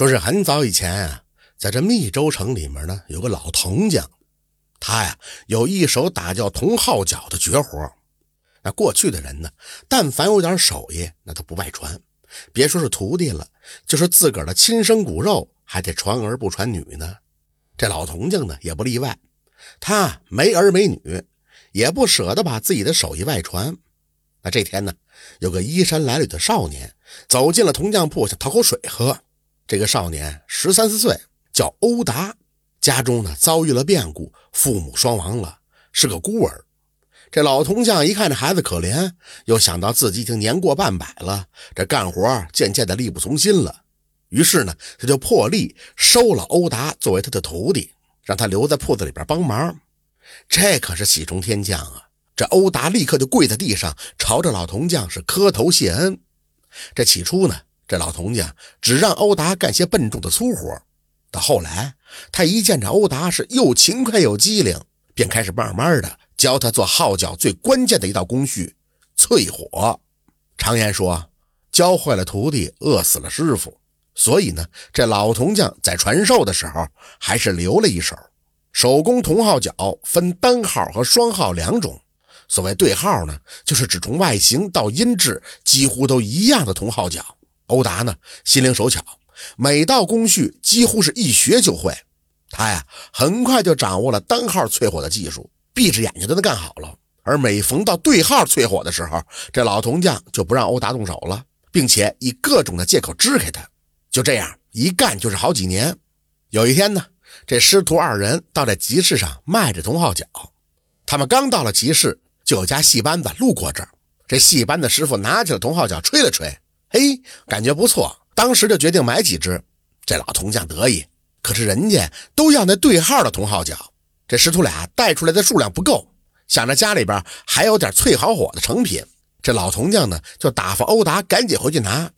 说是很早以前啊，在这密州城里面呢，有个老铜匠，他呀有一手打叫铜号角的绝活。那过去的人呢，但凡有点手艺，那都不外传，别说是徒弟了，就是自个儿的亲生骨肉，还得传儿不传女呢。这老铜匠呢，也不例外，他没儿没女，也不舍得把自己的手艺外传。那这天呢，有个衣衫褴褛的少年走进了铜匠铺，想讨口水喝。这个少年十三四岁，叫欧达，家中呢遭遇了变故，父母双亡了，是个孤儿。这老铜匠一看这孩子可怜，又想到自己已经年过半百了，这干活渐渐的力不从心了，于是呢，他就破例收了欧达作为他的徒弟，让他留在铺子里边帮忙。这可是喜从天降啊！这欧达立刻就跪在地上，朝着老铜匠是磕头谢恩。这起初呢。这老铜匠只让欧达干些笨重的粗活，到后来，他一见着欧达是又勤快又机灵，便开始慢慢的教他做号角最关键的一道工序——淬火。常言说，教坏了徒弟，饿死了师傅。所以呢，这老铜匠在传授的时候，还是留了一手。手工铜号角分单号和双号两种。所谓对号呢，就是指从外形到音质几乎都一样的铜号角。欧达呢，心灵手巧，每道工序几乎是一学就会。他呀，很快就掌握了单号淬火的技术，闭着眼睛都能干好了。而每逢到对号淬火的时候，这老铜匠就不让欧达动手了，并且以各种的借口支开他。就这样一干就是好几年。有一天呢，这师徒二人到这集市上卖着铜号角，他们刚到了集市，就有家戏班子路过这儿。这戏班的师傅拿起了铜号角，吹了吹。嘿，感觉不错，当时就决定买几只。这老铜匠得意，可是人家都要那对号的铜号角，这师徒俩带出来的数量不够，想着家里边还有点淬好火的成品，这老铜匠呢就打发欧达赶紧回去拿。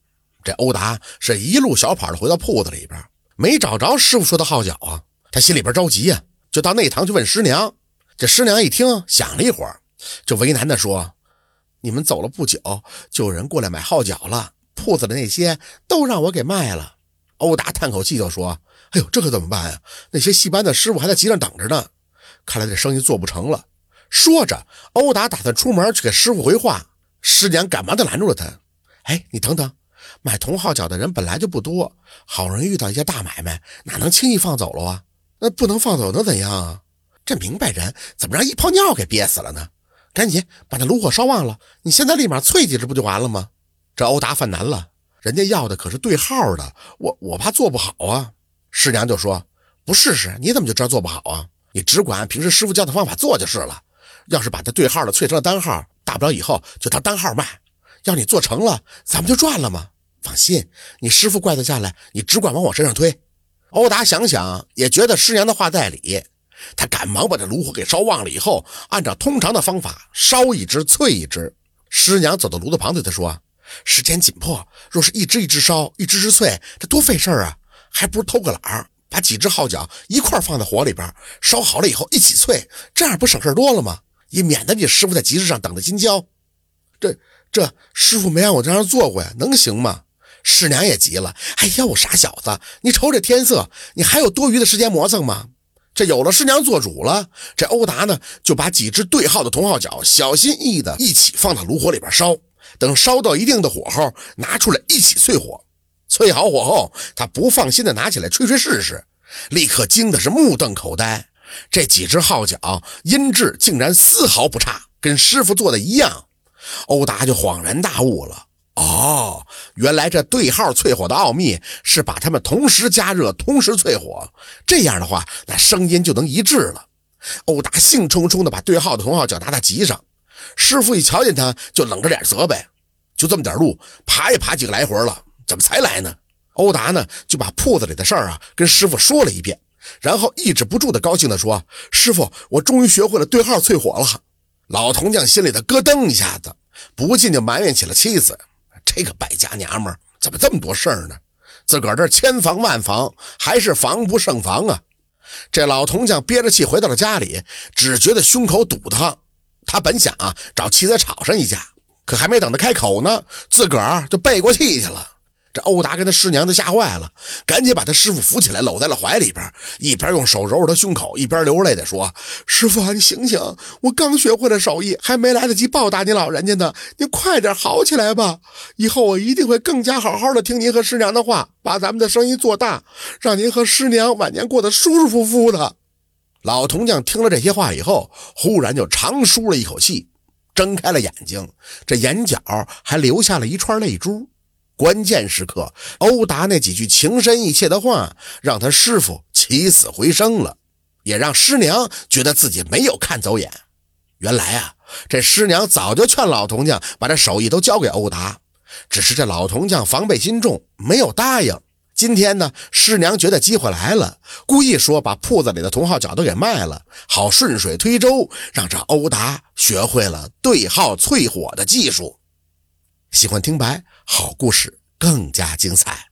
这欧达是一路小跑的回到铺子里边，没找着师傅说的号角啊，他心里边着急呀，就到内堂去问师娘。这师娘一听，想了一会儿，就为难的说：“你们走了不久，就有人过来买号角了。”铺子的那些都让我给卖了。欧达叹口气就说：“哎呦，这可怎么办呀？那些戏班的师傅还在集上等着呢，看来这生意做不成了。”说着，欧达打算出门去给师傅回话。师娘赶忙的拦住了他：“哎，你等等，买铜号角的人本来就不多，好容易遇到一些大买卖，哪能轻易放走了啊？那不能放走能怎样啊？这明白人怎么让一泡尿给憋死了呢？赶紧把那炉火烧旺了，你现在立马淬几只不就完了吗？”这欧达犯难了，人家要的可是对号的，我我怕做不好啊。师娘就说：“不试试，你怎么就知道做不好啊？你只管平时师傅教的方法做就是了。要是把它对号的淬成了单号，大不了以后就当单号卖。要你做成了，咱们就赚了吗？放心，你师傅怪得下来，你只管往我身上推。”欧达想想也觉得师娘的话在理，他赶忙把这炉火给烧旺了，以后按照通常的方法烧一只淬一只。师娘走到炉子旁对他说。时间紧迫，若是一只一只烧，一只只脆，这多费事儿啊！还不如偷个懒儿，把几只号角一块放在火里边，烧好了以后一起脆，这样不省事儿多了吗？也免得你师傅在集市上等着金交。这这师傅没让我这样做过呀，能行吗？师娘也急了，哎呀，傻小子，你瞅这天色，你还有多余的时间磨蹭吗？这有了师娘做主了，这欧达呢就把几只对号的铜号角小心翼翼的一起放到炉火里边烧。等烧到一定的火候，拿出来一起淬火。淬好火后，他不放心的拿起来吹吹试试，立刻惊的是目瞪口呆。这几只号角音质竟然丝毫不差，跟师傅做的一样。欧达就恍然大悟了：哦，原来这对号淬火的奥秘是把它们同时加热，同时淬火。这样的话，那声音就能一致了。欧达兴冲冲的把对号的铜号角拿到集上。师傅一瞧见他，就冷着脸责备：“就这么点路，爬也爬几个来回了，怎么才来呢？”欧达呢，就把铺子里的事儿啊跟师傅说了一遍，然后抑制不住的高兴地说：“师傅，我终于学会了对号淬火了。”老铜匠心里的咯噔一下子，不禁就埋怨起了妻子：“这个败家娘们儿怎么这么多事儿呢？自个儿这千防万防，还是防不胜防啊！”这老铜匠憋着气回到了家里，只觉得胸口堵得慌。他本想啊找妻子吵上一架，可还没等他开口呢，自个儿就背过气去了。这欧达跟他师娘都吓坏了，赶紧把他师傅扶起来，搂在了怀里边，一边用手揉揉他胸口，一边流泪的说：“师傅啊，你醒醒！我刚学会了手艺，还没来得及报答你老人家呢，你快点好起来吧！以后我一定会更加好好的听您和师娘的话，把咱们的生意做大，让您和师娘晚年过得舒舒服服的。”老铜匠听了这些话以后，忽然就长舒了一口气，睁开了眼睛，这眼角还留下了一串泪珠。关键时刻，欧达那几句情深意切的话，让他师傅起死回生了，也让师娘觉得自己没有看走眼。原来啊，这师娘早就劝老铜匠把这手艺都交给欧达，只是这老铜匠防备心重，没有答应。今天呢，师娘觉得机会来了，故意说把铺子里的铜号角都给卖了，好顺水推舟，让这欧达学会了对号淬火的技术。喜欢听白，好故事更加精彩。